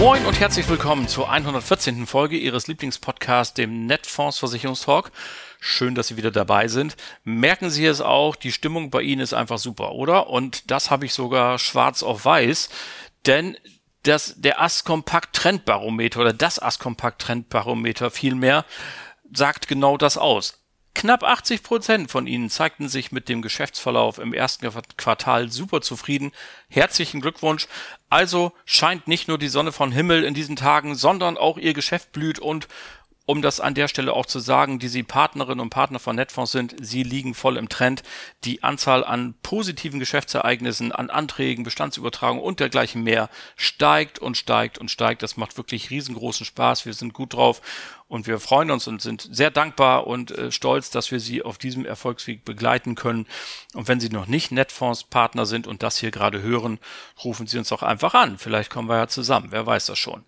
Moin und herzlich willkommen zur 114. Folge Ihres Lieblingspodcasts, dem Netfonds Versicherungstalk. Schön, dass Sie wieder dabei sind. Merken Sie es auch, die Stimmung bei Ihnen ist einfach super, oder? Und das habe ich sogar schwarz auf weiß, denn das, der Askompakt Trendbarometer oder das Askompakt Trendbarometer vielmehr sagt genau das aus. Knapp 80 Prozent von Ihnen zeigten sich mit dem Geschäftsverlauf im ersten Quartal super zufrieden. Herzlichen Glückwunsch. Also scheint nicht nur die Sonne von Himmel in diesen Tagen, sondern auch Ihr Geschäft blüht und um das an der Stelle auch zu sagen, die Sie Partnerinnen und Partner von Netfonds sind, Sie liegen voll im Trend. Die Anzahl an positiven Geschäftsereignissen, an Anträgen, Bestandsübertragungen und dergleichen mehr steigt und steigt und steigt. Das macht wirklich riesengroßen Spaß. Wir sind gut drauf und wir freuen uns und sind sehr dankbar und äh, stolz, dass wir Sie auf diesem Erfolgsweg begleiten können. Und wenn Sie noch nicht Netfonds Partner sind und das hier gerade hören, rufen Sie uns doch einfach an. Vielleicht kommen wir ja zusammen. Wer weiß das schon.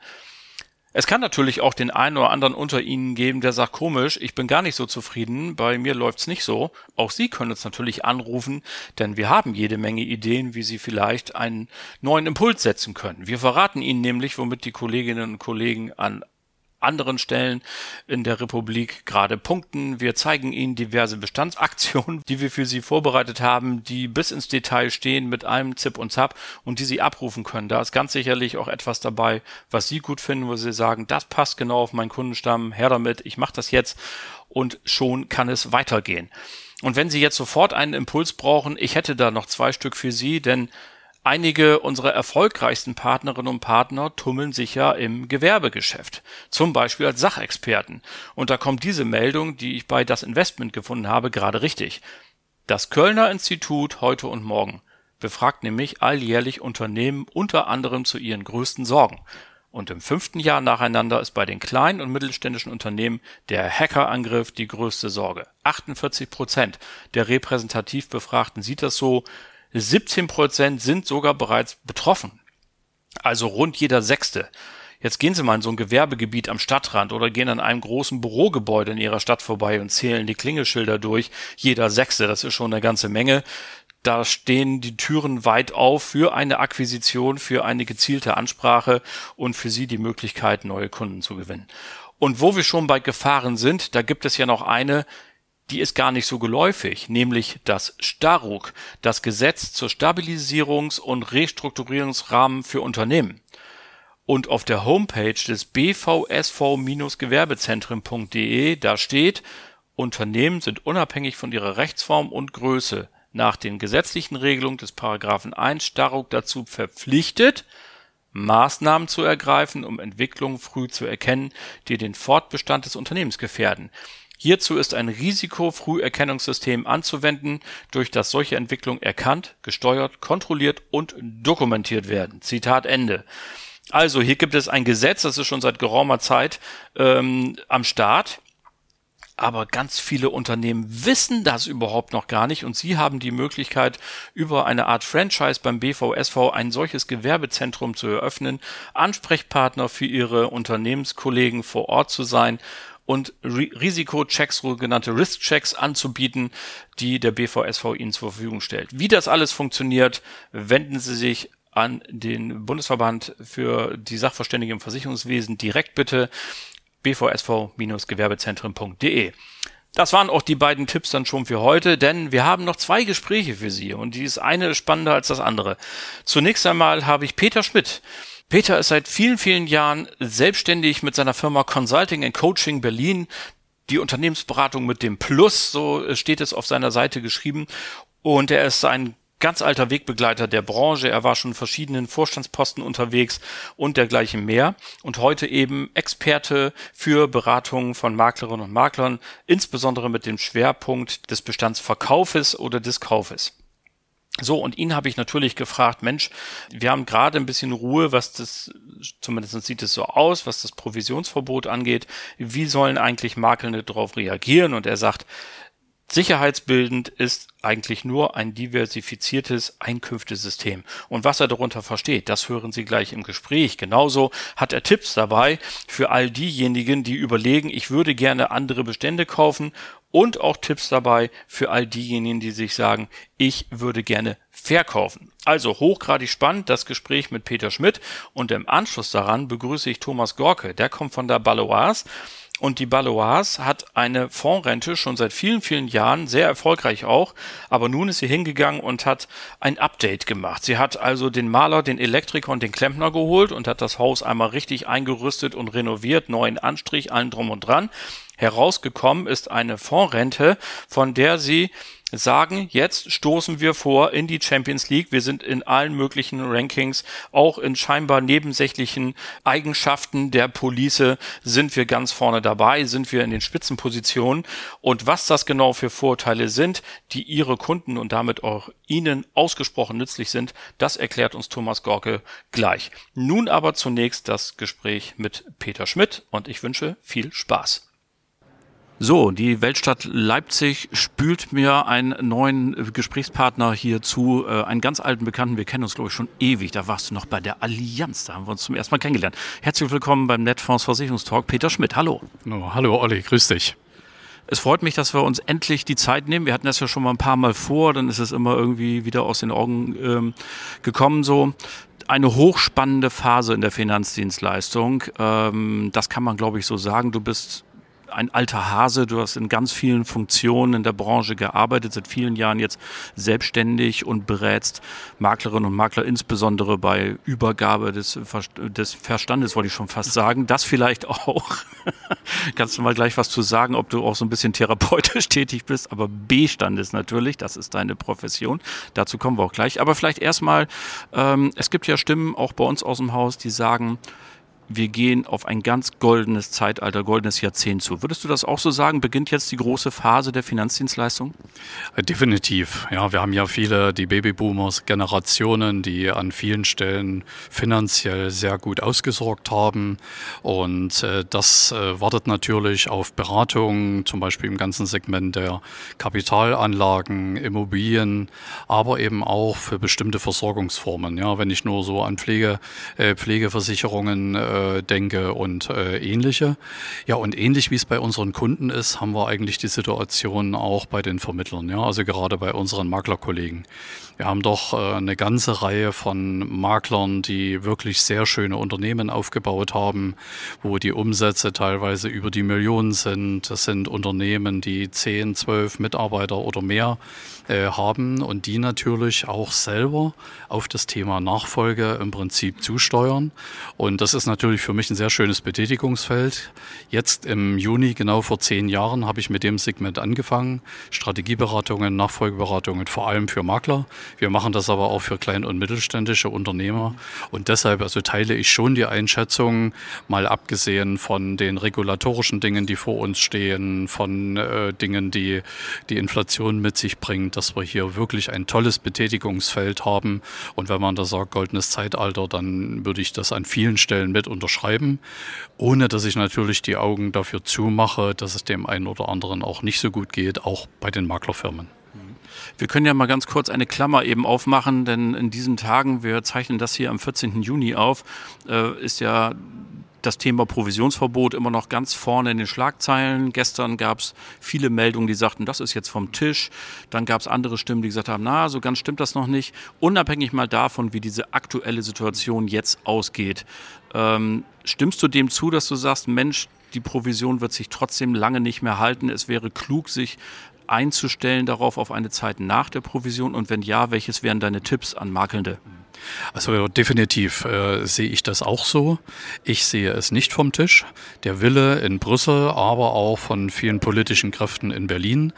Es kann natürlich auch den einen oder anderen unter Ihnen geben, der sagt, komisch, ich bin gar nicht so zufrieden, bei mir läuft's nicht so. Auch Sie können uns natürlich anrufen, denn wir haben jede Menge Ideen, wie Sie vielleicht einen neuen Impuls setzen können. Wir verraten Ihnen nämlich, womit die Kolleginnen und Kollegen an anderen Stellen in der Republik gerade punkten. Wir zeigen Ihnen diverse Bestandsaktionen, die wir für Sie vorbereitet haben, die bis ins Detail stehen mit einem Zip und Zap und die Sie abrufen können. Da ist ganz sicherlich auch etwas dabei, was Sie gut finden, wo Sie sagen, das passt genau auf meinen Kundenstamm, her damit, ich mache das jetzt und schon kann es weitergehen. Und wenn Sie jetzt sofort einen Impuls brauchen, ich hätte da noch zwei Stück für Sie, denn Einige unserer erfolgreichsten Partnerinnen und Partner tummeln sich ja im Gewerbegeschäft, zum Beispiel als Sachexperten. Und da kommt diese Meldung, die ich bei Das Investment gefunden habe, gerade richtig. Das Kölner Institut heute und morgen befragt nämlich alljährlich Unternehmen unter anderem zu ihren größten Sorgen. Und im fünften Jahr nacheinander ist bei den kleinen und mittelständischen Unternehmen der Hackerangriff die größte Sorge. 48 Prozent der repräsentativ Befragten sieht das so, 17 Prozent sind sogar bereits betroffen. Also rund jeder Sechste. Jetzt gehen Sie mal in so ein Gewerbegebiet am Stadtrand oder gehen an einem großen Bürogebäude in Ihrer Stadt vorbei und zählen die Klingelschilder durch. Jeder Sechste, das ist schon eine ganze Menge. Da stehen die Türen weit auf für eine Akquisition, für eine gezielte Ansprache und für Sie die Möglichkeit, neue Kunden zu gewinnen. Und wo wir schon bei Gefahren sind, da gibt es ja noch eine, die ist gar nicht so geläufig, nämlich das Staruk, das Gesetz zur Stabilisierungs- und Restrukturierungsrahmen für Unternehmen. Und auf der Homepage des bvsv-gewerbezentren.de, da steht, Unternehmen sind unabhängig von ihrer Rechtsform und Größe nach den gesetzlichen Regelungen des Paragraphen 1 Staruk dazu verpflichtet, Maßnahmen zu ergreifen, um Entwicklungen früh zu erkennen, die den Fortbestand des Unternehmens gefährden. Hierzu ist ein Risikofrüherkennungssystem anzuwenden, durch das solche Entwicklungen erkannt, gesteuert, kontrolliert und dokumentiert werden. Zitat Ende. Also hier gibt es ein Gesetz, das ist schon seit geraumer Zeit ähm, am Start. Aber ganz viele Unternehmen wissen das überhaupt noch gar nicht und sie haben die Möglichkeit, über eine Art Franchise beim BVSV ein solches Gewerbezentrum zu eröffnen, Ansprechpartner für ihre Unternehmenskollegen vor Ort zu sein und Risikochecks, sogenannte Risk-Checks anzubieten, die der BVSV Ihnen zur Verfügung stellt. Wie das alles funktioniert, wenden Sie sich an den Bundesverband für die Sachverständigen im Versicherungswesen direkt bitte bvsv-gewerbezentren.de. Das waren auch die beiden Tipps dann schon für heute, denn wir haben noch zwei Gespräche für Sie und eine ist spannender als das andere. Zunächst einmal habe ich Peter Schmidt Peter ist seit vielen, vielen Jahren selbstständig mit seiner Firma Consulting and Coaching Berlin. Die Unternehmensberatung mit dem Plus, so steht es auf seiner Seite geschrieben. Und er ist ein ganz alter Wegbegleiter der Branche. Er war schon in verschiedenen Vorstandsposten unterwegs und dergleichen mehr. Und heute eben Experte für Beratungen von Maklerinnen und Maklern, insbesondere mit dem Schwerpunkt des Bestandsverkaufes oder des Kaufes. So, und ihn habe ich natürlich gefragt, Mensch, wir haben gerade ein bisschen Ruhe, was das, zumindest sieht es so aus, was das Provisionsverbot angeht. Wie sollen eigentlich Makelnde darauf reagieren? Und er sagt, Sicherheitsbildend ist eigentlich nur ein diversifiziertes Einkünftesystem. Und was er darunter versteht, das hören Sie gleich im Gespräch. Genauso hat er Tipps dabei für all diejenigen, die überlegen, ich würde gerne andere Bestände kaufen und auch Tipps dabei für all diejenigen, die sich sagen, ich würde gerne verkaufen. Also hochgradig spannend das Gespräch mit Peter Schmidt und im Anschluss daran begrüße ich Thomas Gorke, der kommt von der Baloise und die Baloise hat eine Fondsrente schon seit vielen, vielen Jahren, sehr erfolgreich auch. Aber nun ist sie hingegangen und hat ein Update gemacht. Sie hat also den Maler, den Elektriker und den Klempner geholt und hat das Haus einmal richtig eingerüstet und renoviert, neuen Anstrich, allen drum und dran. Herausgekommen ist eine Fondsrente, von der sie sagen, jetzt stoßen wir vor in die Champions League. Wir sind in allen möglichen Rankings, auch in scheinbar nebensächlichen Eigenschaften der Police sind wir ganz vorne dabei, sind wir in den Spitzenpositionen. Und was das genau für Vorteile sind, die Ihre Kunden und damit auch Ihnen ausgesprochen nützlich sind, das erklärt uns Thomas Gorke gleich. Nun aber zunächst das Gespräch mit Peter Schmidt und ich wünsche viel Spaß. So, die Weltstadt Leipzig spült mir einen neuen Gesprächspartner hier zu, äh, einen ganz alten Bekannten. Wir kennen uns, glaube ich, schon ewig. Da warst du noch bei der Allianz. Da haben wir uns zum ersten Mal kennengelernt. Herzlich willkommen beim Netfonds Versicherungstalk. Peter Schmidt, hallo. Oh, hallo, Olli, grüß dich. Es freut mich, dass wir uns endlich die Zeit nehmen. Wir hatten das ja schon mal ein paar Mal vor, dann ist es immer irgendwie wieder aus den Augen ähm, gekommen so eine hochspannende Phase in der Finanzdienstleistung. Ähm, das kann man, glaube ich, so sagen. Du bist ein alter Hase, du hast in ganz vielen Funktionen in der Branche gearbeitet, seit vielen Jahren jetzt selbstständig und berätst Maklerinnen und Makler insbesondere bei Übergabe des, des Verstandes, wollte ich schon fast sagen. Das vielleicht auch. Kannst du mal gleich was zu sagen, ob du auch so ein bisschen therapeutisch tätig bist, aber B-Standes natürlich, das ist deine Profession. Dazu kommen wir auch gleich. Aber vielleicht erstmal, ähm, es gibt ja Stimmen auch bei uns aus dem Haus, die sagen, wir gehen auf ein ganz goldenes Zeitalter, goldenes Jahrzehnt zu. Würdest du das auch so sagen? Beginnt jetzt die große Phase der Finanzdienstleistung? Äh, definitiv. Ja, wir haben ja viele, die Babyboomers, Generationen, die an vielen Stellen finanziell sehr gut ausgesorgt haben. Und äh, das äh, wartet natürlich auf Beratung, zum Beispiel im ganzen Segment der Kapitalanlagen, Immobilien, aber eben auch für bestimmte Versorgungsformen. Ja, wenn ich nur so an Pflege, äh, Pflegeversicherungen äh, denke und äh, ähnliche. Ja, und ähnlich wie es bei unseren Kunden ist, haben wir eigentlich die Situation auch bei den Vermittlern, ja, also gerade bei unseren Maklerkollegen. Wir haben doch äh, eine ganze Reihe von Maklern, die wirklich sehr schöne Unternehmen aufgebaut haben, wo die Umsätze teilweise über die Millionen sind. Das sind Unternehmen, die 10, 12 Mitarbeiter oder mehr äh, haben und die natürlich auch selber auf das Thema Nachfolge im Prinzip zusteuern. Und das ist natürlich für mich ein sehr schönes Betätigungsfeld. Jetzt im Juni, genau vor zehn Jahren, habe ich mit dem Segment angefangen. Strategieberatungen, Nachfolgeberatungen, vor allem für Makler. Wir machen das aber auch für klein- und mittelständische Unternehmer. Und deshalb also teile ich schon die Einschätzung, mal abgesehen von den regulatorischen Dingen, die vor uns stehen, von äh, Dingen, die die Inflation mit sich bringt, dass wir hier wirklich ein tolles Betätigungsfeld haben. Und wenn man da sagt, goldenes Zeitalter, dann würde ich das an vielen Stellen mit unterschreiben, ohne dass ich natürlich die Augen dafür zumache, dass es dem einen oder anderen auch nicht so gut geht, auch bei den Maklerfirmen. Wir können ja mal ganz kurz eine Klammer eben aufmachen, denn in diesen Tagen, wir zeichnen das hier am 14. Juni auf, äh, ist ja das Thema Provisionsverbot immer noch ganz vorne in den Schlagzeilen. Gestern gab es viele Meldungen, die sagten, das ist jetzt vom Tisch. Dann gab es andere Stimmen, die gesagt haben, na, so ganz stimmt das noch nicht. Unabhängig mal davon, wie diese aktuelle Situation jetzt ausgeht. Ähm, stimmst du dem zu, dass du sagst, Mensch, die Provision wird sich trotzdem lange nicht mehr halten. Es wäre klug, sich einzustellen darauf auf eine Zeit nach der Provision? Und wenn ja, welches wären deine Tipps an Makelnde? Also definitiv äh, sehe ich das auch so. Ich sehe es nicht vom Tisch. Der Wille in Brüssel, aber auch von vielen politischen Kräften in Berlin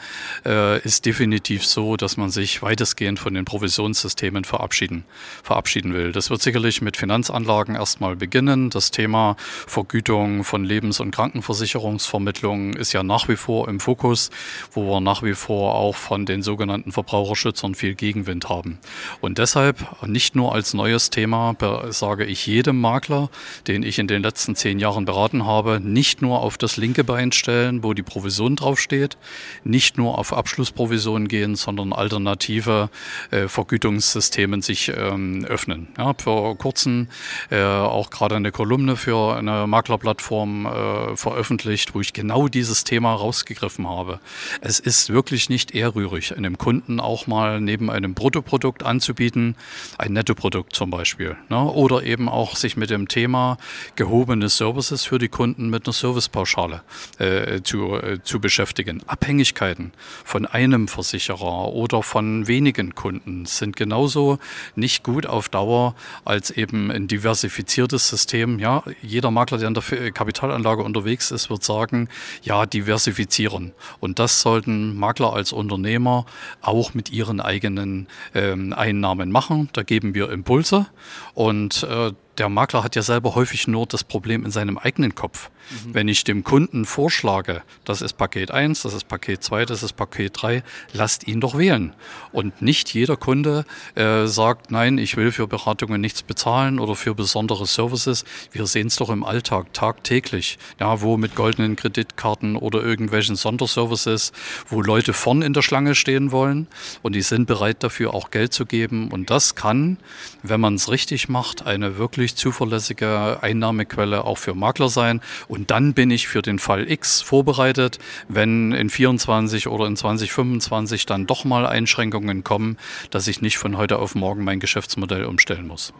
äh, ist definitiv so, dass man sich weitestgehend von den Provisionssystemen verabschieden, verabschieden will. Das wird sicherlich mit Finanzanlagen erstmal beginnen. Das Thema Vergütung von Lebens- und Krankenversicherungsvermittlung ist ja nach wie vor im Fokus, wo wir nach wie vor auch von den sogenannten Verbraucherschützern viel Gegenwind haben. Und deshalb nicht nur als neues Thema sage ich jedem Makler, den ich in den letzten zehn Jahren beraten habe, nicht nur auf das linke Bein stellen, wo die Provision draufsteht, nicht nur auf Abschlussprovisionen gehen, sondern alternative äh, Vergütungssystemen sich ähm, öffnen. Ja, vor kurzem äh, auch gerade eine Kolumne für eine Maklerplattform äh, veröffentlicht, wo ich genau dieses Thema rausgegriffen habe. Es ist wirklich nicht ehrrührig, einem Kunden auch mal neben einem Bruttoprodukt anzubieten, ein Nettoprodukt zum Beispiel. Ne? Oder eben auch sich mit dem Thema gehobene Services für die Kunden mit einer Servicepauschale äh, zu, äh, zu beschäftigen. Abhängigkeiten von einem Versicherer oder von wenigen Kunden sind genauso nicht gut auf Dauer als eben ein diversifiziertes System. Ja, jeder Makler, der in der Kapitalanlage unterwegs ist, wird sagen, ja, diversifizieren. Und das sollten Makler als Unternehmer auch mit ihren eigenen ähm, Einnahmen machen. Da geben wir Impulse. Und äh, der Makler hat ja selber häufig nur das Problem in seinem eigenen Kopf. Mhm. Wenn ich dem Kunden vorschlage, das ist Paket 1, das ist Paket 2, das ist Paket 3, lasst ihn doch wählen. Und nicht jeder Kunde äh, sagt, nein, ich will für Beratungen nichts bezahlen oder für besondere Services. Wir sehen es doch im Alltag tagtäglich, ja, wo mit goldenen Kreditkarten oder irgendwelchen Sonderservices, wo Leute vorn in der Schlange stehen wollen und die sind bereit dafür auch Geld zu geben. Und das kann, wenn man es richtig macht, eine wirklich zuverlässige Einnahmequelle auch für Makler sein. Und dann bin ich für den Fall X vorbereitet, wenn in 24 oder in 2025 dann doch mal Einschränkungen kommen, dass ich nicht von heute auf morgen mein Geschäftsmodell umstellen muss.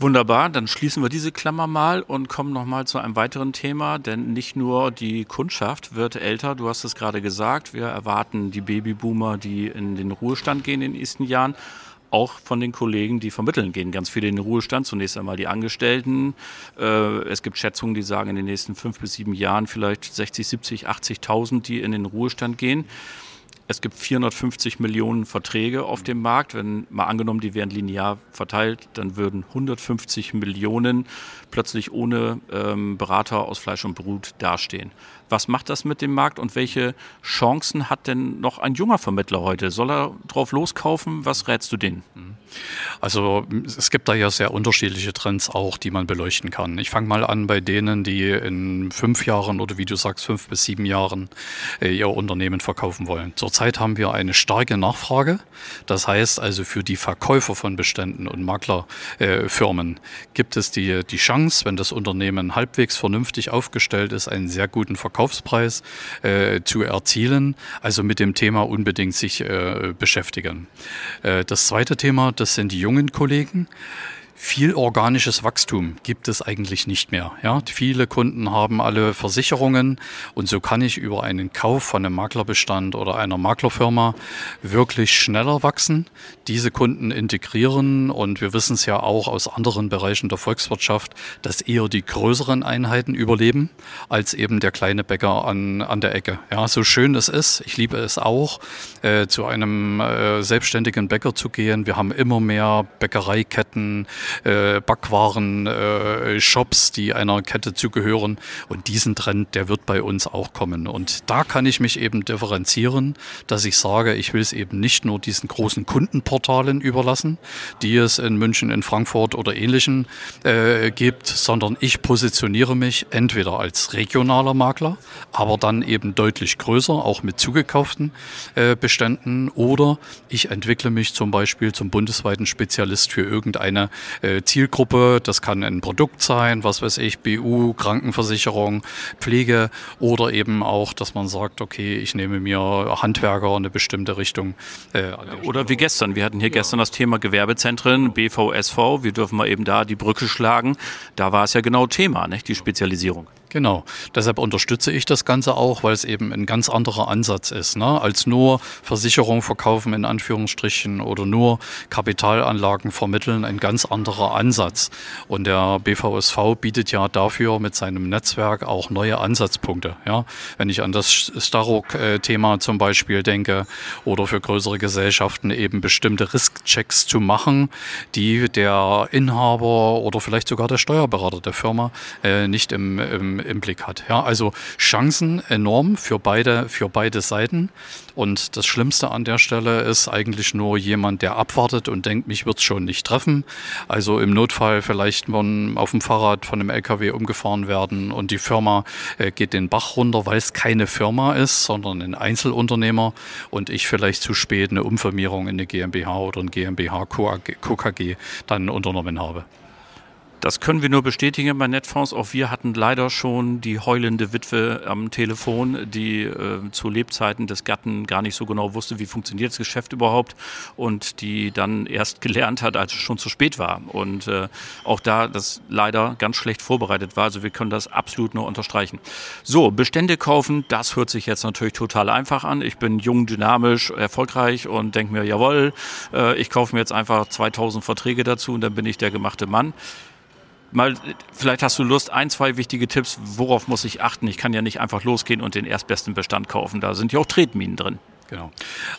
Wunderbar, dann schließen wir diese Klammer mal und kommen nochmal zu einem weiteren Thema, denn nicht nur die Kundschaft wird älter, du hast es gerade gesagt, wir erwarten die Babyboomer, die in den Ruhestand gehen in den nächsten Jahren, auch von den Kollegen, die vermitteln, gehen ganz viele in den Ruhestand. Zunächst einmal die Angestellten. Äh, es gibt Schätzungen, die sagen, in den nächsten fünf bis sieben Jahren vielleicht 60, 70, 80.000, die in den Ruhestand gehen. Es gibt 450 Millionen Verträge auf dem Markt. Wenn mal angenommen, die wären linear verteilt, dann würden 150 Millionen plötzlich ohne ähm, Berater aus Fleisch und Blut dastehen. Was macht das mit dem Markt und welche Chancen hat denn noch ein junger Vermittler heute? Soll er drauf loskaufen? Was rätst du denen? Also es gibt da ja sehr unterschiedliche Trends auch, die man beleuchten kann. Ich fange mal an bei denen, die in fünf Jahren oder wie du sagst, fünf bis sieben Jahren äh, ihr Unternehmen verkaufen wollen. Zurzeit haben wir eine starke Nachfrage. Das heißt also für die Verkäufer von Beständen und Maklerfirmen äh, gibt es die, die Chance, wenn das Unternehmen halbwegs vernünftig aufgestellt ist, einen sehr guten Verkaufspreis äh, zu erzielen. Also mit dem Thema unbedingt sich äh, beschäftigen. Äh, das zweite Thema, das sind die jungen Kollegen viel organisches Wachstum gibt es eigentlich nicht mehr. Ja, viele Kunden haben alle Versicherungen und so kann ich über einen Kauf von einem Maklerbestand oder einer Maklerfirma wirklich schneller wachsen, diese Kunden integrieren und wir wissen es ja auch aus anderen Bereichen der Volkswirtschaft, dass eher die größeren Einheiten überleben als eben der kleine Bäcker an, an der Ecke. Ja, so schön es ist, ich liebe es auch, äh, zu einem äh, selbstständigen Bäcker zu gehen. Wir haben immer mehr Bäckereiketten, äh, Backwaren, äh, Shops, die einer Kette zugehören. Und diesen Trend, der wird bei uns auch kommen. Und da kann ich mich eben differenzieren, dass ich sage, ich will es eben nicht nur diesen großen Kundenportalen überlassen, die es in München, in Frankfurt oder ähnlichen äh, gibt, sondern ich positioniere mich entweder als regionaler Makler, aber dann eben deutlich größer, auch mit zugekauften äh, Beständen, oder ich entwickle mich zum Beispiel zum bundesweiten Spezialist für irgendeine äh, Zielgruppe. Das kann ein Produkt sein, was weiß ich, BU, Krankenversicherung, Pflege oder eben auch, dass man sagt, okay, ich nehme mir Handwerker in eine bestimmte Richtung. Äh, oder wie gestern. Wir hatten hier ja. gestern das Thema Gewerbezentren, BVSV. Wir dürfen mal eben da die Brücke schlagen. Da war es ja genau Thema, nicht? die Spezialisierung. Genau. Deshalb unterstütze ich das Ganze auch, weil es eben ein ganz anderer Ansatz ist, ne? als nur Versicherung verkaufen in Anführungsstrichen oder nur Kapitalanlagen vermitteln, ein ganz anderer Ansatz. Und der BVSV bietet ja dafür mit seinem Netzwerk auch neue Ansatzpunkte. Ja? Wenn ich an das Staruk-Thema zum Beispiel denke oder für größere Gesellschaften eben bestimmte Risk-Checks zu machen, die der Inhaber oder vielleicht sogar der Steuerberater der Firma äh, nicht im, im im Blick hat. Ja, also Chancen enorm für beide, für beide Seiten. Und das Schlimmste an der Stelle ist eigentlich nur jemand, der abwartet und denkt, mich wird es schon nicht treffen. Also im Notfall vielleicht man auf dem Fahrrad von einem LKW umgefahren werden und die Firma äh, geht den Bach runter, weil es keine Firma ist, sondern ein Einzelunternehmer und ich vielleicht zu spät eine Umfirmierung in eine GmbH oder ein GmbH KKG dann unternommen habe. Das können wir nur bestätigen bei Netfonds. Auch wir hatten leider schon die heulende Witwe am Telefon, die äh, zu Lebzeiten des Gatten gar nicht so genau wusste, wie funktioniert das Geschäft überhaupt und die dann erst gelernt hat, als es schon zu spät war. Und äh, auch da das leider ganz schlecht vorbereitet war. Also wir können das absolut nur unterstreichen. So, Bestände kaufen, das hört sich jetzt natürlich total einfach an. Ich bin jung, dynamisch, erfolgreich und denke mir, jawohl, äh, ich kaufe mir jetzt einfach 2000 Verträge dazu und dann bin ich der gemachte Mann mal, vielleicht hast du Lust, ein, zwei wichtige Tipps, worauf muss ich achten? Ich kann ja nicht einfach losgehen und den erstbesten Bestand kaufen. Da sind ja auch Tretminen drin. Genau.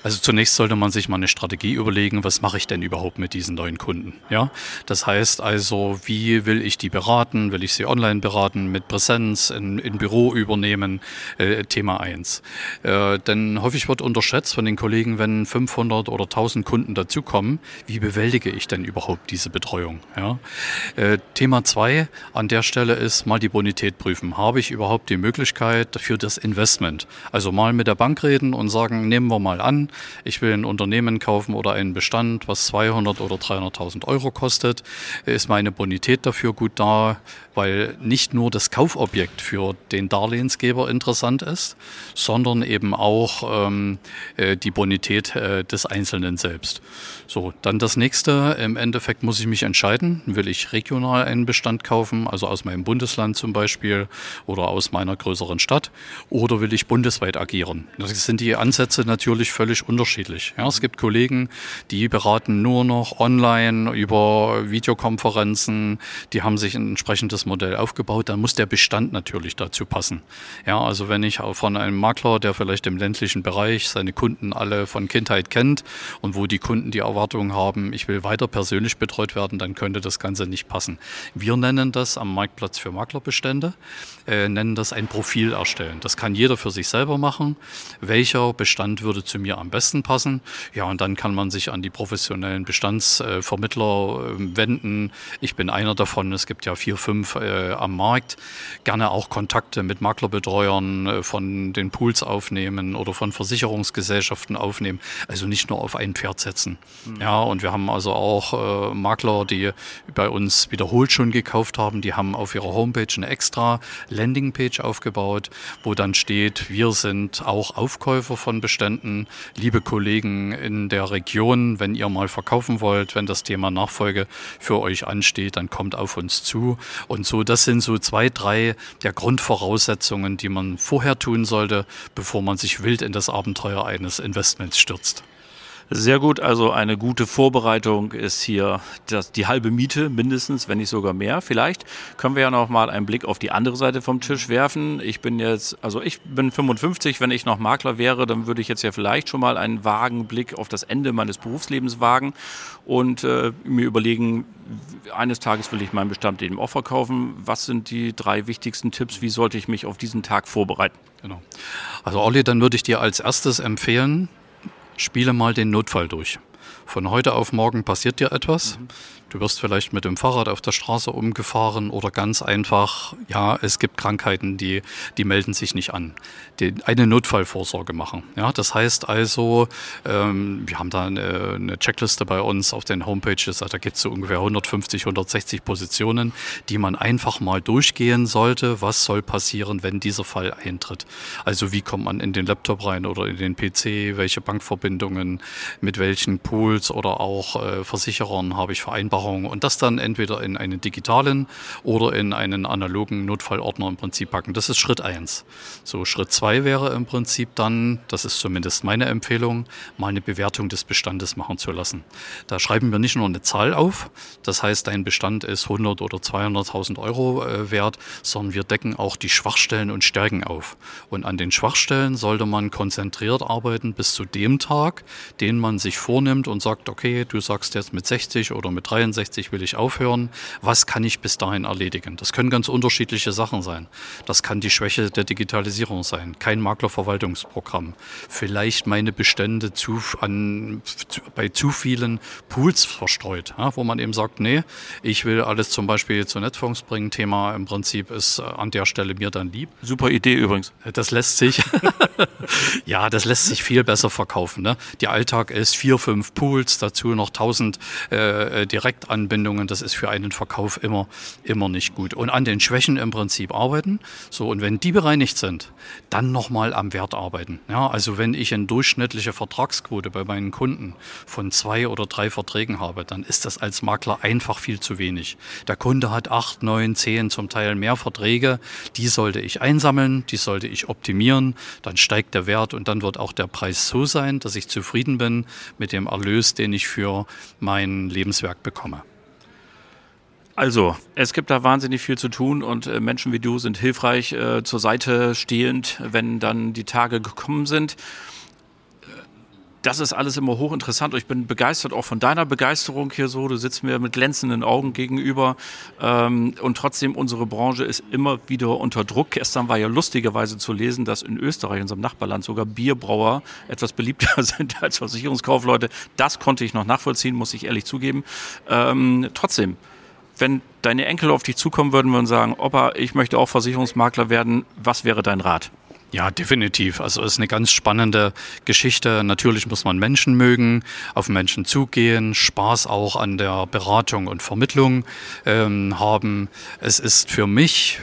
Also zunächst sollte man sich mal eine Strategie überlegen, was mache ich denn überhaupt mit diesen neuen Kunden? Ja, das heißt also, wie will ich die beraten? Will ich sie online beraten, mit Präsenz, in, in Büro übernehmen? Äh, Thema 1. Äh, denn häufig wird unterschätzt von den Kollegen, wenn 500 oder 1000 Kunden dazukommen, wie bewältige ich denn überhaupt diese Betreuung? Ja? Äh, Thema 2 an der Stelle ist mal die Bonität prüfen. Habe ich überhaupt die Möglichkeit für das Investment? Also mal mit der Bank reden und sagen, nehmen wir mal an, ich will ein Unternehmen kaufen oder einen Bestand, was 200 oder 300.000 Euro kostet. Ist meine Bonität dafür gut da? Weil nicht nur das Kaufobjekt für den Darlehensgeber interessant ist, sondern eben auch ähm, äh, die Bonität äh, des Einzelnen selbst. So, dann das nächste. Im Endeffekt muss ich mich entscheiden, will ich regional einen Bestand kaufen, also aus meinem Bundesland zum Beispiel oder aus meiner größeren Stadt, oder will ich bundesweit agieren? Das sind die Ansätze natürlich völlig unterschiedlich. Ja, es gibt Kollegen, die beraten nur noch online über Videokonferenzen, die haben sich ein entsprechendes Modell aufgebaut, dann muss der Bestand natürlich dazu passen. Ja, also wenn ich von einem Makler, der vielleicht im ländlichen Bereich seine Kunden alle von Kindheit kennt und wo die Kunden die Erwartung haben, ich will weiter persönlich betreut werden, dann könnte das Ganze nicht passen. Wir nennen das am Marktplatz für Maklerbestände, äh, nennen das ein Profil erstellen. Das kann jeder für sich selber machen. Welcher Bestand Bestand würde zu mir am besten passen. Ja, und dann kann man sich an die professionellen Bestandsvermittler äh, wenden. Ich bin einer davon. Es gibt ja vier, fünf äh, am Markt. Gerne auch Kontakte mit Maklerbetreuern äh, von den Pools aufnehmen oder von Versicherungsgesellschaften aufnehmen. Also nicht nur auf ein Pferd setzen. Mhm. Ja, und wir haben also auch äh, Makler, die bei uns wiederholt schon gekauft haben. Die haben auf ihrer Homepage eine extra Landingpage aufgebaut, wo dann steht, wir sind auch Aufkäufer von Beständen Umständen, liebe Kollegen in der Region, wenn ihr mal verkaufen wollt, wenn das Thema Nachfolge für euch ansteht, dann kommt auf uns zu. Und so, das sind so zwei, drei der Grundvoraussetzungen, die man vorher tun sollte, bevor man sich wild in das Abenteuer eines Investments stürzt. Sehr gut, also eine gute Vorbereitung ist hier das, die halbe Miete mindestens, wenn nicht sogar mehr. Vielleicht können wir ja noch mal einen Blick auf die andere Seite vom Tisch werfen. Ich bin jetzt, also ich bin 55, wenn ich noch Makler wäre, dann würde ich jetzt ja vielleicht schon mal einen vagen Blick auf das Ende meines Berufslebens wagen und äh, mir überlegen, eines Tages will ich meinen Bestand eben auch verkaufen. Was sind die drei wichtigsten Tipps? Wie sollte ich mich auf diesen Tag vorbereiten? Genau. Also Olli, dann würde ich dir als erstes empfehlen, spiele mal den Notfall durch. Von heute auf morgen passiert dir etwas. Mhm. Du wirst vielleicht mit dem Fahrrad auf der Straße umgefahren oder ganz einfach, ja, es gibt Krankheiten, die, die melden sich nicht an. Die eine Notfallvorsorge machen. Ja, das heißt also, ähm, wir haben da eine, eine, Checkliste bei uns auf den Homepages, da gibt es so ungefähr 150, 160 Positionen, die man einfach mal durchgehen sollte. Was soll passieren, wenn dieser Fall eintritt? Also wie kommt man in den Laptop rein oder in den PC? Welche Bankverbindungen? Mit welchen Pools oder auch äh, Versicherern habe ich Vereinbarungen? Und das dann entweder in einen digitalen oder in einen analogen Notfallordner im Prinzip packen. Das ist Schritt eins. So, Schritt zwei wäre im Prinzip dann, das ist zumindest meine Empfehlung, mal eine Bewertung des Bestandes machen zu lassen. Da schreiben wir nicht nur eine Zahl auf, das heißt, dein Bestand ist 100 oder 200.000 Euro äh, wert, sondern wir decken auch die Schwachstellen und Stärken auf. Und an den Schwachstellen sollte man konzentriert arbeiten bis zu dem Tag, den man sich vornimmt und sagt, okay, du sagst jetzt mit 60 oder mit 63 63 will ich aufhören. Was kann ich bis dahin erledigen? Das können ganz unterschiedliche Sachen sein. Das kann die Schwäche der Digitalisierung sein. Kein Maklerverwaltungsprogramm. Vielleicht meine Bestände zu, an, zu, bei zu vielen Pools verstreut, ja, wo man eben sagt, nee, ich will alles zum Beispiel zu Netfonds bringen. Thema im Prinzip ist äh, an der Stelle mir dann lieb. Super Idee übrigens. Das lässt sich, ja, das lässt sich viel besser verkaufen. Ne? Der Alltag ist vier, fünf Pools, dazu noch tausend äh, äh direkt Direktanbindungen, das ist für einen Verkauf immer, immer nicht gut. Und an den Schwächen im Prinzip arbeiten. So, und wenn die bereinigt sind, dann nochmal am Wert arbeiten. Ja, also wenn ich eine durchschnittliche Vertragsquote bei meinen Kunden von zwei oder drei Verträgen habe, dann ist das als Makler einfach viel zu wenig. Der Kunde hat acht, neun, zehn, zum Teil mehr Verträge. Die sollte ich einsammeln, die sollte ich optimieren. Dann steigt der Wert und dann wird auch der Preis so sein, dass ich zufrieden bin mit dem Erlös, den ich für mein Lebenswerk bekomme. Also, es gibt da wahnsinnig viel zu tun und äh, Menschen wie du sind hilfreich äh, zur Seite stehend, wenn dann die Tage gekommen sind. Das ist alles immer hochinteressant ich bin begeistert auch von deiner Begeisterung hier so. Du sitzt mir mit glänzenden Augen gegenüber ähm, und trotzdem unsere Branche ist immer wieder unter Druck. Gestern war ja lustigerweise zu lesen, dass in Österreich, unserem Nachbarland, sogar Bierbrauer etwas beliebter sind als Versicherungskaufleute. Das konnte ich noch nachvollziehen, muss ich ehrlich zugeben. Ähm, trotzdem, wenn deine Enkel auf dich zukommen würden und sagen, Opa, ich möchte auch Versicherungsmakler werden, was wäre dein Rat? Ja, definitiv. Also es ist eine ganz spannende Geschichte. Natürlich muss man Menschen mögen, auf Menschen zugehen, Spaß auch an der Beratung und Vermittlung ähm, haben. Es ist für mich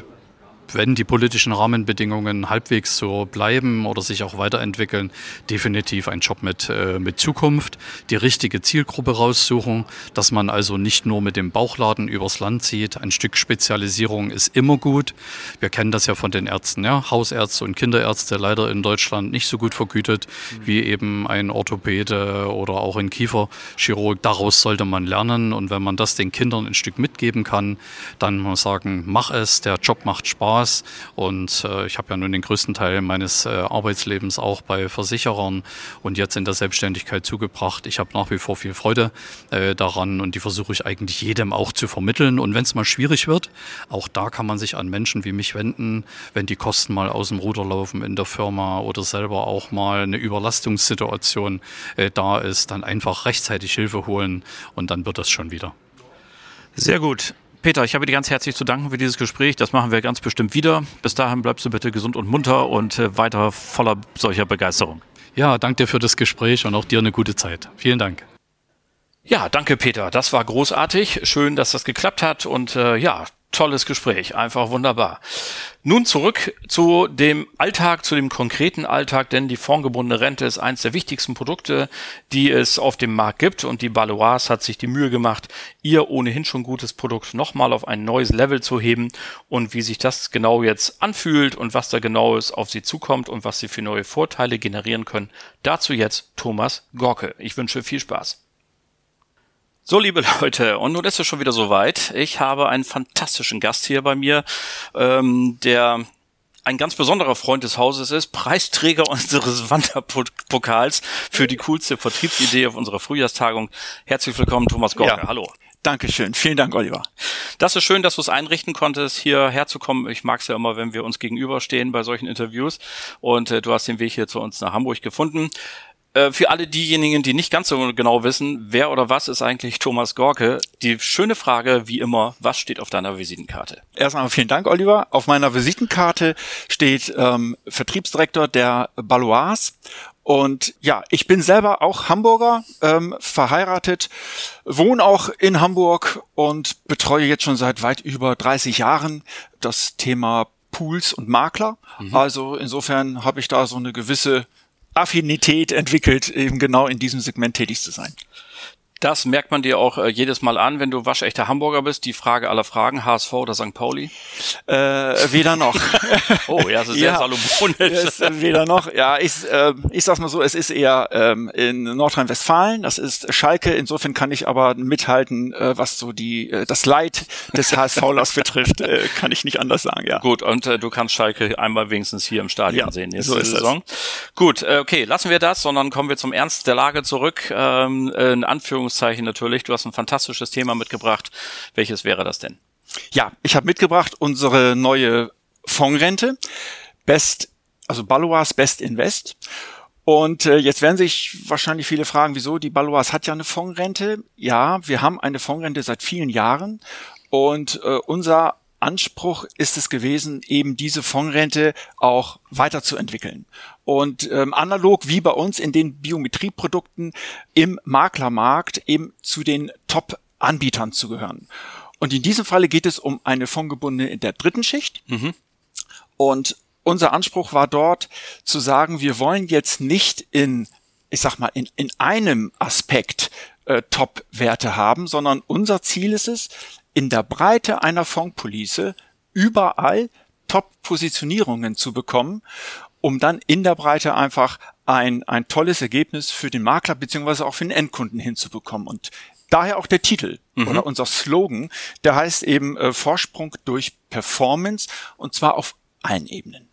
wenn die politischen Rahmenbedingungen halbwegs so bleiben oder sich auch weiterentwickeln, definitiv ein Job mit, äh, mit Zukunft, die richtige Zielgruppe raussuchen, dass man also nicht nur mit dem Bauchladen übers Land zieht. Ein Stück Spezialisierung ist immer gut. Wir kennen das ja von den Ärzten, ja? Hausärzte und Kinderärzte leider in Deutschland nicht so gut vergütet mhm. wie eben ein Orthopäde oder auch ein Kieferchirurg. Daraus sollte man lernen und wenn man das den Kindern ein Stück mitgeben kann, dann muss man sagen, mach es, der Job macht Spaß Spaß. Und äh, ich habe ja nun den größten Teil meines äh, Arbeitslebens auch bei Versicherern und jetzt in der Selbstständigkeit zugebracht. Ich habe nach wie vor viel Freude äh, daran und die versuche ich eigentlich jedem auch zu vermitteln. Und wenn es mal schwierig wird, auch da kann man sich an Menschen wie mich wenden, wenn die Kosten mal aus dem Ruder laufen in der Firma oder selber auch mal eine Überlastungssituation äh, da ist, dann einfach rechtzeitig Hilfe holen und dann wird das schon wieder. Sehr gut. Peter, ich habe dir ganz herzlich zu danken für dieses Gespräch. Das machen wir ganz bestimmt wieder. Bis dahin bleibst du bitte gesund und munter und äh, weiter voller solcher Begeisterung. Ja, danke dir für das Gespräch und auch dir eine gute Zeit. Vielen Dank. Ja, danke Peter. Das war großartig. Schön, dass das geklappt hat und äh, ja, tolles Gespräch, einfach wunderbar. Nun zurück zu dem Alltag, zu dem konkreten Alltag, denn die formgebundene Rente ist eines der wichtigsten Produkte, die es auf dem Markt gibt und die Balois hat sich die Mühe gemacht, ihr ohnehin schon gutes Produkt nochmal auf ein neues Level zu heben und wie sich das genau jetzt anfühlt und was da genau ist auf sie zukommt und was sie für neue Vorteile generieren können. Dazu jetzt Thomas Gorke. Ich wünsche viel Spaß. So, liebe Leute, und nun ist es schon wieder soweit. Ich habe einen fantastischen Gast hier bei mir, ähm, der ein ganz besonderer Freund des Hauses ist, Preisträger unseres Wanderpokals für die coolste Vertriebsidee auf unserer Frühjahrstagung. Herzlich willkommen, Thomas Gorke. Ja. Hallo. Dankeschön. Vielen Dank, Oliver. Das ist schön, dass du es einrichten konntest, hierher zu kommen. Ich mag es ja immer, wenn wir uns gegenüberstehen bei solchen Interviews. Und äh, du hast den Weg hier zu uns nach Hamburg gefunden. Äh, für alle diejenigen, die nicht ganz so genau wissen, wer oder was ist eigentlich Thomas Gorke, die schöne Frage, wie immer, was steht auf deiner Visitenkarte? Erstmal vielen Dank, Oliver. Auf meiner Visitenkarte steht ähm, Vertriebsdirektor der Balois. Und ja, ich bin selber auch Hamburger, ähm, verheiratet, wohne auch in Hamburg und betreue jetzt schon seit weit über 30 Jahren das Thema Pools und Makler. Mhm. Also insofern habe ich da so eine gewisse Affinität entwickelt, eben genau in diesem Segment tätig zu sein. Das merkt man dir auch äh, jedes Mal an, wenn du waschechter Hamburger bist. Die Frage aller Fragen, HSV oder St. Pauli? Äh, weder noch. oh, ja, das ist sehr ja, salomonisch. Ist, äh, weder noch. Ja, ich, äh, ich sag's mal so, es ist eher ähm, in Nordrhein-Westfalen. Das ist Schalke. Insofern kann ich aber mithalten, äh, was so die äh, das Leid des HSV-Lers betrifft, äh, kann ich nicht anders sagen, ja. Gut, und äh, du kannst Schalke einmal wenigstens hier im Stadion ja, sehen nächste so ist Saison. Das. Gut, äh, okay, lassen wir das, sondern kommen wir zum Ernst der Lage zurück. Ähm, in Anführungszeichen Anführungszeichen natürlich. Du hast ein fantastisches Thema mitgebracht. Welches wäre das denn? Ja, ich habe mitgebracht unsere neue Fondsrente. Best, also Balois Best Invest. Und äh, jetzt werden sich wahrscheinlich viele fragen, wieso? Die Balois hat ja eine Fondsrente. Ja, wir haben eine Fondsrente seit vielen Jahren. Und äh, unser Anspruch ist es gewesen, eben diese Fondsrente auch weiterzuentwickeln. Und ähm, analog wie bei uns in den Biometrieprodukten im Maklermarkt eben zu den Top-Anbietern zu gehören. Und in diesem Falle geht es um eine Fondgebundene in der dritten Schicht. Mhm. Und unser Anspruch war dort zu sagen, wir wollen jetzt nicht in, ich sag mal, in, in einem Aspekt äh, Top-Werte haben, sondern unser Ziel ist es, in der Breite einer Fondpolice überall Top-Positionierungen zu bekommen, um dann in der Breite einfach ein, ein tolles Ergebnis für den Makler beziehungsweise auch für den Endkunden hinzubekommen. Und daher auch der Titel mhm. oder unser Slogan, der heißt eben äh, Vorsprung durch Performance und zwar auf allen Ebenen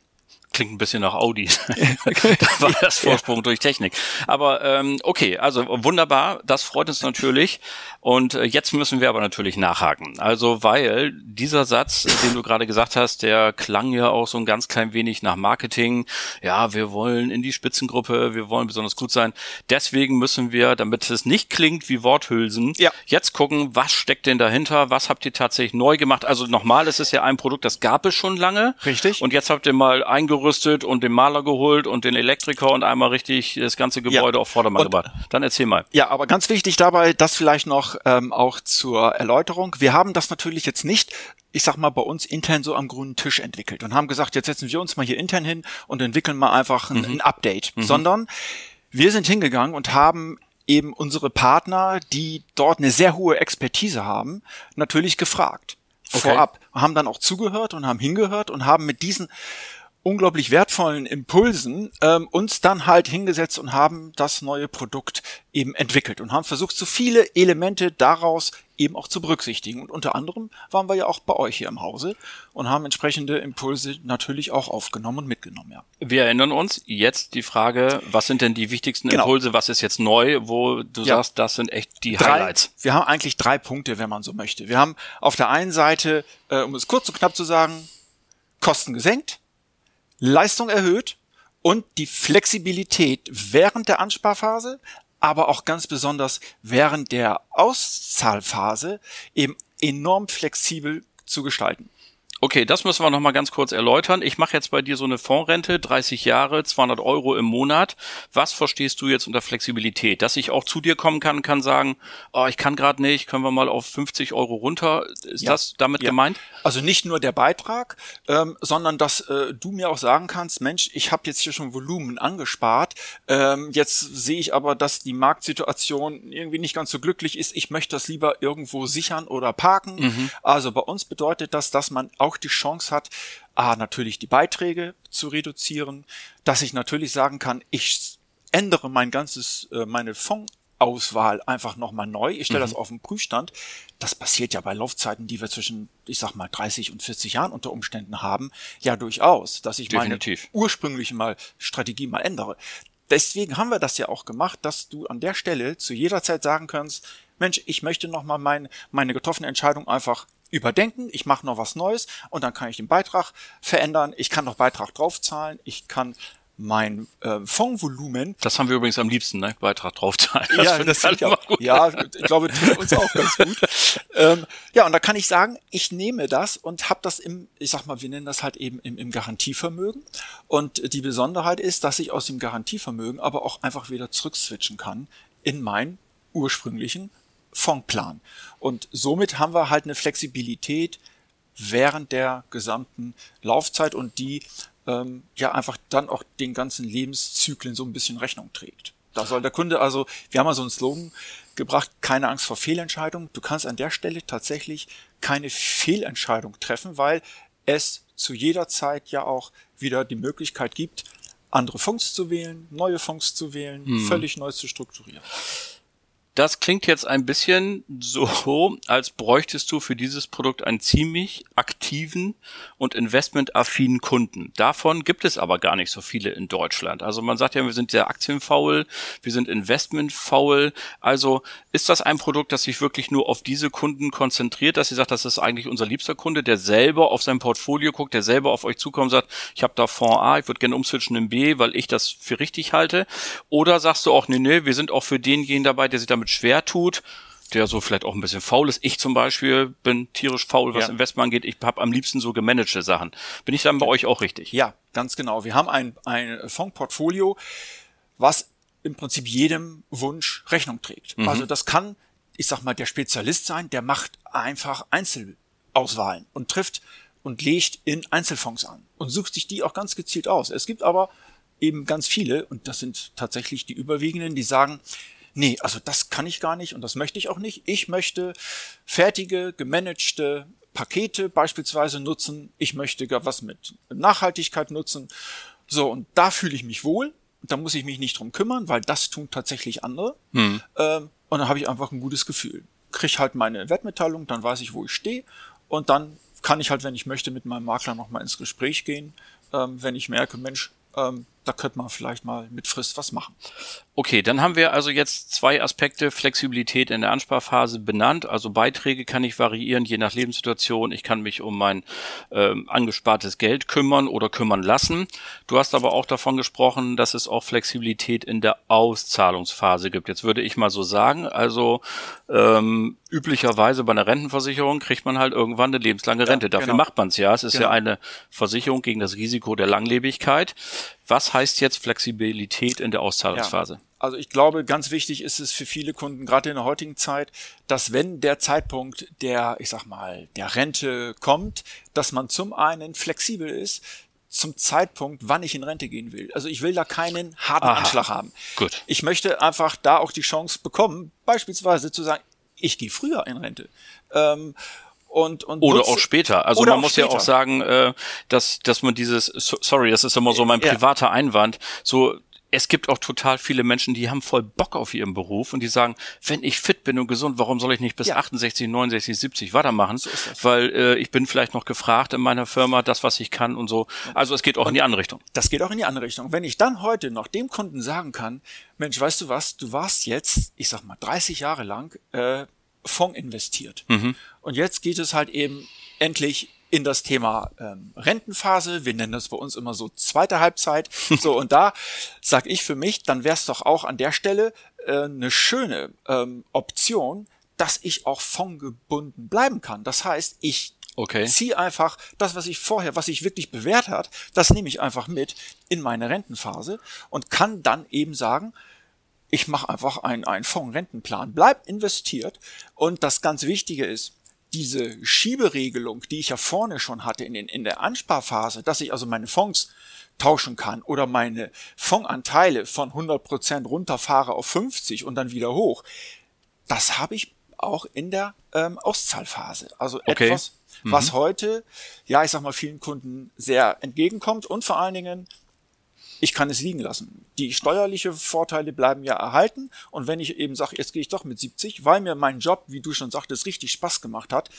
klingt ein bisschen nach Audi. da war das Vorsprung ja. durch Technik. Aber ähm, okay, also wunderbar, das freut uns natürlich. Und äh, jetzt müssen wir aber natürlich nachhaken. Also weil dieser Satz, den du gerade gesagt hast, der klang ja auch so ein ganz klein wenig nach Marketing. Ja, wir wollen in die Spitzengruppe, wir wollen besonders gut sein. Deswegen müssen wir, damit es nicht klingt wie Worthülsen, ja. jetzt gucken, was steckt denn dahinter, was habt ihr tatsächlich neu gemacht. Also nochmal, es ist ja ein Produkt, das gab es schon lange. Richtig. Und jetzt habt ihr mal eingerüstet und den Maler geholt und den Elektriker und einmal richtig das ganze Gebäude ja. auf Vordermann gebracht. Dann erzähl mal. Ja, aber ganz wichtig dabei, das vielleicht noch ähm, auch zur Erläuterung. Wir haben das natürlich jetzt nicht ich sag mal, bei uns intern so am grünen Tisch entwickelt und haben gesagt, jetzt setzen wir uns mal hier intern hin und entwickeln mal einfach ein, mhm. ein Update, mhm. sondern wir sind hingegangen und haben eben unsere Partner, die dort eine sehr hohe Expertise haben, natürlich gefragt. Okay. Vorab. Haben dann auch zugehört und haben hingehört und haben mit diesen unglaublich wertvollen Impulsen ähm, uns dann halt hingesetzt und haben das neue Produkt eben entwickelt und haben versucht, so viele Elemente daraus eben auch zu berücksichtigen. Und unter anderem waren wir ja auch bei euch hier im Hause und haben entsprechende Impulse natürlich auch aufgenommen und mitgenommen, ja. Wir erinnern uns jetzt die Frage, was sind denn die wichtigsten genau. Impulse, was ist jetzt neu, wo du ja. sagst, das sind echt die drei, Highlights. Wir haben eigentlich drei Punkte, wenn man so möchte. Wir haben auf der einen Seite, äh, um es kurz und knapp zu sagen, Kosten gesenkt, Leistung erhöht und die Flexibilität während der Ansparphase, aber auch ganz besonders während der Auszahlphase eben enorm flexibel zu gestalten. Okay, das müssen wir nochmal ganz kurz erläutern. Ich mache jetzt bei dir so eine Fondrente, 30 Jahre, 200 Euro im Monat. Was verstehst du jetzt unter Flexibilität? Dass ich auch zu dir kommen kann, kann sagen, oh, ich kann gerade nicht, können wir mal auf 50 Euro runter. Ist ja, das damit ja. gemeint? Also nicht nur der Beitrag, ähm, sondern dass äh, du mir auch sagen kannst, Mensch, ich habe jetzt hier schon Volumen angespart. Ähm, jetzt sehe ich aber, dass die Marktsituation irgendwie nicht ganz so glücklich ist. Ich möchte das lieber irgendwo sichern oder parken. Mhm. Also bei uns bedeutet das, dass man auch die Chance hat, A, natürlich die Beiträge zu reduzieren, dass ich natürlich sagen kann, ich ändere mein ganzes, äh, meine Fondsauswahl einfach nochmal neu. Ich stelle mhm. das auf den Prüfstand. Das passiert ja bei Laufzeiten, die wir zwischen, ich sag mal, 30 und 40 Jahren unter Umständen haben, ja durchaus, dass ich Definitiv. meine ursprüngliche mal Strategie mal ändere. Deswegen haben wir das ja auch gemacht, dass du an der Stelle zu jeder Zeit sagen kannst, Mensch, ich möchte nochmal mein, meine getroffene Entscheidung einfach überdenken, ich mache noch was Neues und dann kann ich den Beitrag verändern, ich kann noch Beitrag draufzahlen, ich kann mein äh, Fondsvolumen. Das haben wir übrigens am liebsten, ne? Beitrag drauf zahlen. Das ja, das ich auch, gut. ja, ich glaube, trifft uns auch ganz gut. ähm, ja, und da kann ich sagen, ich nehme das und habe das im, ich sag mal, wir nennen das halt eben im, im Garantievermögen. Und die Besonderheit ist, dass ich aus dem Garantievermögen aber auch einfach wieder zurückswitchen kann in meinen ursprünglichen Fondsplan. Und somit haben wir halt eine Flexibilität während der gesamten Laufzeit und die ähm, ja einfach dann auch den ganzen Lebenszyklen so ein bisschen Rechnung trägt. Da soll der Kunde also, wir haben mal so einen Slogan gebracht, keine Angst vor Fehlentscheidungen. Du kannst an der Stelle tatsächlich keine Fehlentscheidung treffen, weil es zu jeder Zeit ja auch wieder die Möglichkeit gibt, andere Fonds zu wählen, neue Fonds zu wählen, hm. völlig neu zu strukturieren. Das klingt jetzt ein bisschen so, als bräuchtest du für dieses Produkt einen ziemlich aktiven und investmentaffinen Kunden. Davon gibt es aber gar nicht so viele in Deutschland. Also man sagt ja, wir sind sehr aktienfaul, wir sind investmentfaul. Also ist das ein Produkt, das sich wirklich nur auf diese Kunden konzentriert, dass sie sagt, das ist eigentlich unser liebster Kunde, der selber auf sein Portfolio guckt, der selber auf euch zukommt und sagt, ich habe da Fonds A, ich würde gerne umswitchen in B, weil ich das für richtig halte. Oder sagst du auch, nee, nee, wir sind auch für denjenigen dabei, der sich damit schwer tut, der so vielleicht auch ein bisschen faul ist. Ich zum Beispiel bin tierisch faul, was ja. Investment angeht. Ich habe am liebsten so gemanagte Sachen. Bin ich dann bei euch auch richtig? Ja, ganz genau. Wir haben ein, ein Fondsportfolio, was im Prinzip jedem Wunsch Rechnung trägt. Mhm. Also das kann, ich sag mal, der Spezialist sein, der macht einfach Einzelauswahlen und trifft und legt in Einzelfonds an und sucht sich die auch ganz gezielt aus. Es gibt aber eben ganz viele, und das sind tatsächlich die überwiegenden, die sagen, nee, also das kann ich gar nicht und das möchte ich auch nicht. Ich möchte fertige, gemanagte Pakete beispielsweise nutzen. Ich möchte gar was mit Nachhaltigkeit nutzen. So, und da fühle ich mich wohl. Da muss ich mich nicht drum kümmern, weil das tun tatsächlich andere. Hm. Ähm, und dann habe ich einfach ein gutes Gefühl. Krieg halt meine Wertmitteilung, dann weiß ich, wo ich stehe. Und dann kann ich halt, wenn ich möchte, mit meinem Makler nochmal ins Gespräch gehen, ähm, wenn ich merke, Mensch, ähm, da könnte man vielleicht mal mit Frist was machen. Okay, dann haben wir also jetzt zwei Aspekte Flexibilität in der Ansparphase benannt. Also Beiträge kann ich variieren, je nach Lebenssituation. Ich kann mich um mein ähm, angespartes Geld kümmern oder kümmern lassen. Du hast aber auch davon gesprochen, dass es auch Flexibilität in der Auszahlungsphase gibt. Jetzt würde ich mal so sagen, also ähm, üblicherweise bei einer Rentenversicherung kriegt man halt irgendwann eine lebenslange Rente. Ja, Dafür genau. macht man es ja. Es ist genau. ja eine Versicherung gegen das Risiko der Langlebigkeit. Was heißt jetzt Flexibilität in der Auszahlungsphase? Ja. Also ich glaube, ganz wichtig ist es für viele Kunden, gerade in der heutigen Zeit, dass wenn der Zeitpunkt der, ich sag mal, der Rente kommt, dass man zum einen flexibel ist, zum Zeitpunkt, wann ich in Rente gehen will. Also ich will da keinen harten Aha, Anschlag haben. Gut. Ich möchte einfach da auch die Chance bekommen, beispielsweise zu sagen, ich gehe früher in Rente. Ähm, und, und oder auch später. Also man muss später. ja auch sagen, äh, dass dass man dieses sorry, das ist immer so mein privater ja. Einwand, so es gibt auch total viele Menschen, die haben voll Bock auf ihren Beruf und die sagen, wenn ich fit bin und gesund, warum soll ich nicht bis ja. 68, 69, 70 weitermachen? So Weil äh, ich bin vielleicht noch gefragt in meiner Firma, das, was ich kann und so. Also es geht auch und in die andere Richtung. Das geht auch in die andere Richtung. Wenn ich dann heute noch dem Kunden sagen kann, Mensch, weißt du was, du warst jetzt, ich sag mal, 30 Jahre lang äh, Fonds investiert. Mhm. Und jetzt geht es halt eben endlich in das Thema ähm, Rentenphase. Wir nennen das bei uns immer so zweite Halbzeit. So, und da sag ich für mich, dann wäre es doch auch an der Stelle äh, eine schöne ähm, Option, dass ich auch fondgebunden bleiben kann. Das heißt, ich okay. ziehe einfach das, was ich vorher, was sich wirklich bewährt hat, das nehme ich einfach mit in meine Rentenphase und kann dann eben sagen, ich mache einfach einen, einen Fonds-Rentenplan, bleib investiert und das ganz Wichtige ist, diese Schieberegelung, die ich ja vorne schon hatte in, den, in der Ansparphase, dass ich also meine Fonds tauschen kann oder meine Fondsanteile von 100% runterfahre auf 50 und dann wieder hoch, das habe ich auch in der ähm, Auszahlphase. Also okay. etwas, was mhm. heute, ja, ich sag mal, vielen Kunden sehr entgegenkommt und vor allen Dingen ich kann es liegen lassen. Die steuerliche Vorteile bleiben ja erhalten. Und wenn ich eben sage, jetzt gehe ich doch mit 70, weil mir mein Job, wie du schon sagtest, richtig Spaß gemacht hat,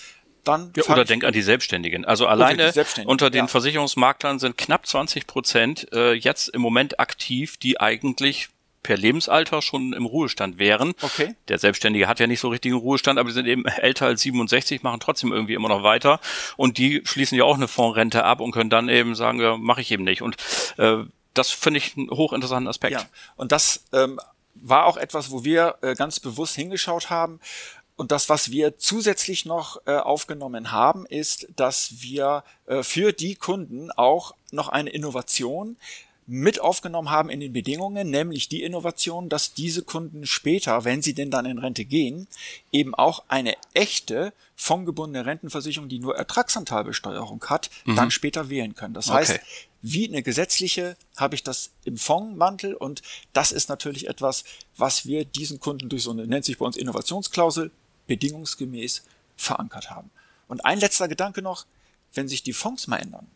dann. Ja, oder denk an die Selbstständigen. Also alleine unter den ja. Versicherungsmaklern sind knapp 20 Prozent äh, jetzt im Moment aktiv, die eigentlich per Lebensalter schon im Ruhestand wären. Okay. Der Selbstständige hat ja nicht so richtigen Ruhestand, aber die sind eben älter als 67, machen trotzdem irgendwie immer noch weiter. Und die schließen ja auch eine Fondsrente ab und können dann eben sagen, ja, mache ich eben nicht. Und äh, das finde ich einen hochinteressanten Aspekt. Ja, und das ähm, war auch etwas, wo wir äh, ganz bewusst hingeschaut haben. Und das, was wir zusätzlich noch äh, aufgenommen haben, ist, dass wir äh, für die Kunden auch noch eine Innovation mit aufgenommen haben in den Bedingungen, nämlich die Innovation, dass diese Kunden später, wenn sie denn dann in Rente gehen, eben auch eine echte fondgebundene Rentenversicherung, die nur Ertragsanteilbesteuerung hat, mhm. dann später wählen können. Das heißt, okay. Wie eine gesetzliche habe ich das im Fondsmantel und das ist natürlich etwas, was wir diesen Kunden durch so eine, nennt sich bei uns Innovationsklausel, bedingungsgemäß verankert haben. Und ein letzter Gedanke noch, wenn sich die Fonds mal ändern,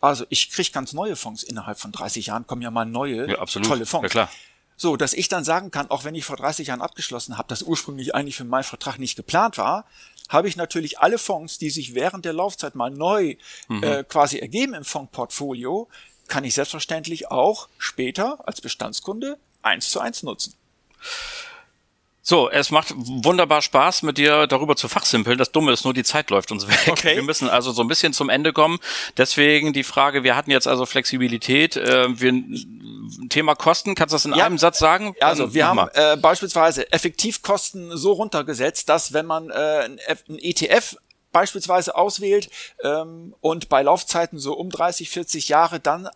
also ich kriege ganz neue Fonds. Innerhalb von 30 Jahren kommen ja mal neue, ja, tolle Fonds. Ja, klar. So, dass ich dann sagen kann, auch wenn ich vor 30 Jahren abgeschlossen habe, das ursprünglich eigentlich für meinen Vertrag nicht geplant war, habe ich natürlich alle Fonds, die sich während der Laufzeit mal neu mhm. äh, quasi ergeben im Fondsportfolio, kann ich selbstverständlich auch später als Bestandskunde eins zu eins nutzen. So, es macht wunderbar Spaß, mit dir darüber zu fachsimpeln. Das Dumme ist nur, die Zeit läuft uns weg. Okay. Wir müssen also so ein bisschen zum Ende kommen. Deswegen die Frage, wir hatten jetzt also Flexibilität. Äh, wir, Thema Kosten, kannst du das in ja. einem Satz sagen? Also wir haben äh, beispielsweise Effektivkosten so runtergesetzt, dass wenn man äh, ein ETF beispielsweise auswählt ähm, und bei Laufzeiten so um 30, 40 Jahre dann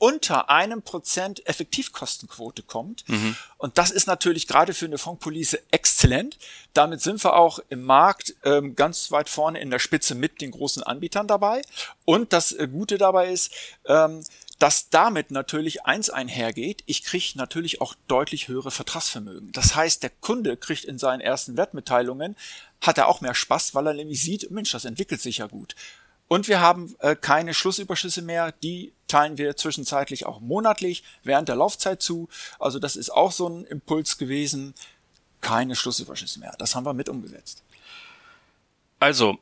unter einem Prozent Effektivkostenquote kommt. Mhm. Und das ist natürlich gerade für eine Fondspolice exzellent. Damit sind wir auch im Markt ähm, ganz weit vorne in der Spitze mit den großen Anbietern dabei. Und das äh, Gute dabei ist, ähm, dass damit natürlich eins einhergeht, ich kriege natürlich auch deutlich höhere Vertragsvermögen. Das heißt, der Kunde kriegt in seinen ersten Wertmitteilungen, hat er auch mehr Spaß, weil er nämlich sieht, Mensch, das entwickelt sich ja gut. Und wir haben äh, keine Schlussüberschüsse mehr. Die teilen wir zwischenzeitlich auch monatlich während der Laufzeit zu. Also das ist auch so ein Impuls gewesen. Keine Schlussüberschüsse mehr. Das haben wir mit umgesetzt. Also,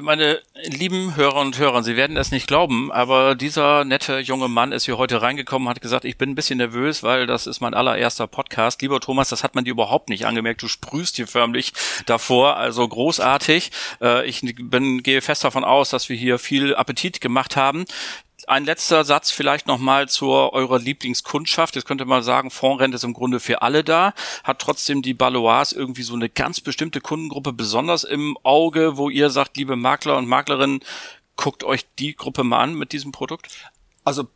meine lieben Hörer und Hörer, Sie werden es nicht glauben, aber dieser nette junge Mann ist hier heute reingekommen, hat gesagt, ich bin ein bisschen nervös, weil das ist mein allererster Podcast. Lieber Thomas, das hat man dir überhaupt nicht angemerkt. Du sprühst hier förmlich davor, also großartig. Äh, ich bin, gehe fest davon aus, dass wir hier viel Appetit gemacht haben ein letzter Satz vielleicht nochmal zu eurer Lieblingskundschaft. Jetzt könnte man sagen, Fondsrente ist im Grunde für alle da. Hat trotzdem die Balois irgendwie so eine ganz bestimmte Kundengruppe besonders im Auge, wo ihr sagt, liebe Makler und Maklerinnen, guckt euch die Gruppe mal an mit diesem Produkt? Also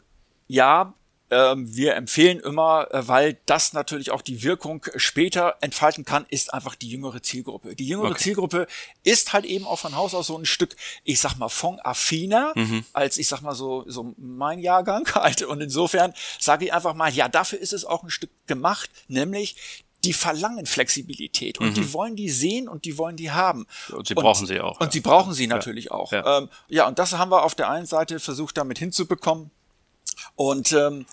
ja, wir empfehlen immer, äh, weil das natürlich auch die Wirkung später entfalten kann, ist einfach die jüngere Zielgruppe. Die jüngere okay. Zielgruppe ist halt eben auch von Haus aus so ein Stück, ich sag mal, fondaffiner, mhm. als ich sag mal so, so mein Jahrgang halt. Und insofern sage ich einfach mal, ja, dafür ist es auch ein Stück gemacht, nämlich die verlangen Flexibilität und mhm. die wollen die sehen und die wollen die haben. Und sie brauchen sie auch. Und ja. sie brauchen sie natürlich ja. auch. Ja. Ähm, ja, und das haben wir auf der einen Seite versucht damit hinzubekommen. Und ähm,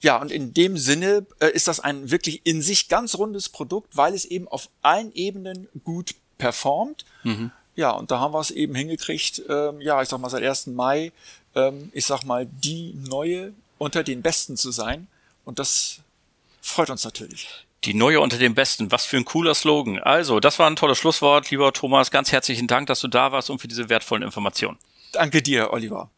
ja, und in dem Sinne äh, ist das ein wirklich in sich ganz rundes Produkt, weil es eben auf allen Ebenen gut performt. Mhm. Ja, und da haben wir es eben hingekriegt, ähm, ja, ich sag mal seit 1. Mai, ähm, ich sag mal, die neue unter den Besten zu sein. Und das freut uns natürlich. Die neue unter den Besten. Was für ein cooler Slogan. Also, das war ein tolles Schlusswort, lieber Thomas. Ganz herzlichen Dank, dass du da warst und für diese wertvollen Informationen. Danke dir, Oliver.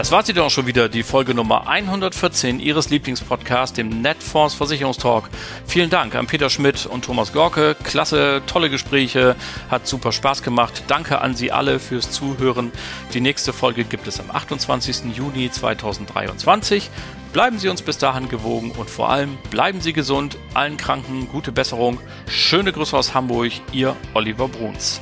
Das war sie doch schon wieder, die Folge Nummer 114 Ihres Lieblingspodcasts, dem Netfonds Versicherungstalk. Vielen Dank an Peter Schmidt und Thomas Gorke. Klasse, tolle Gespräche, hat super Spaß gemacht. Danke an Sie alle fürs Zuhören. Die nächste Folge gibt es am 28. Juni 2023. Bleiben Sie uns bis dahin gewogen und vor allem bleiben Sie gesund, allen Kranken gute Besserung. Schöne Grüße aus Hamburg, Ihr Oliver Bruns.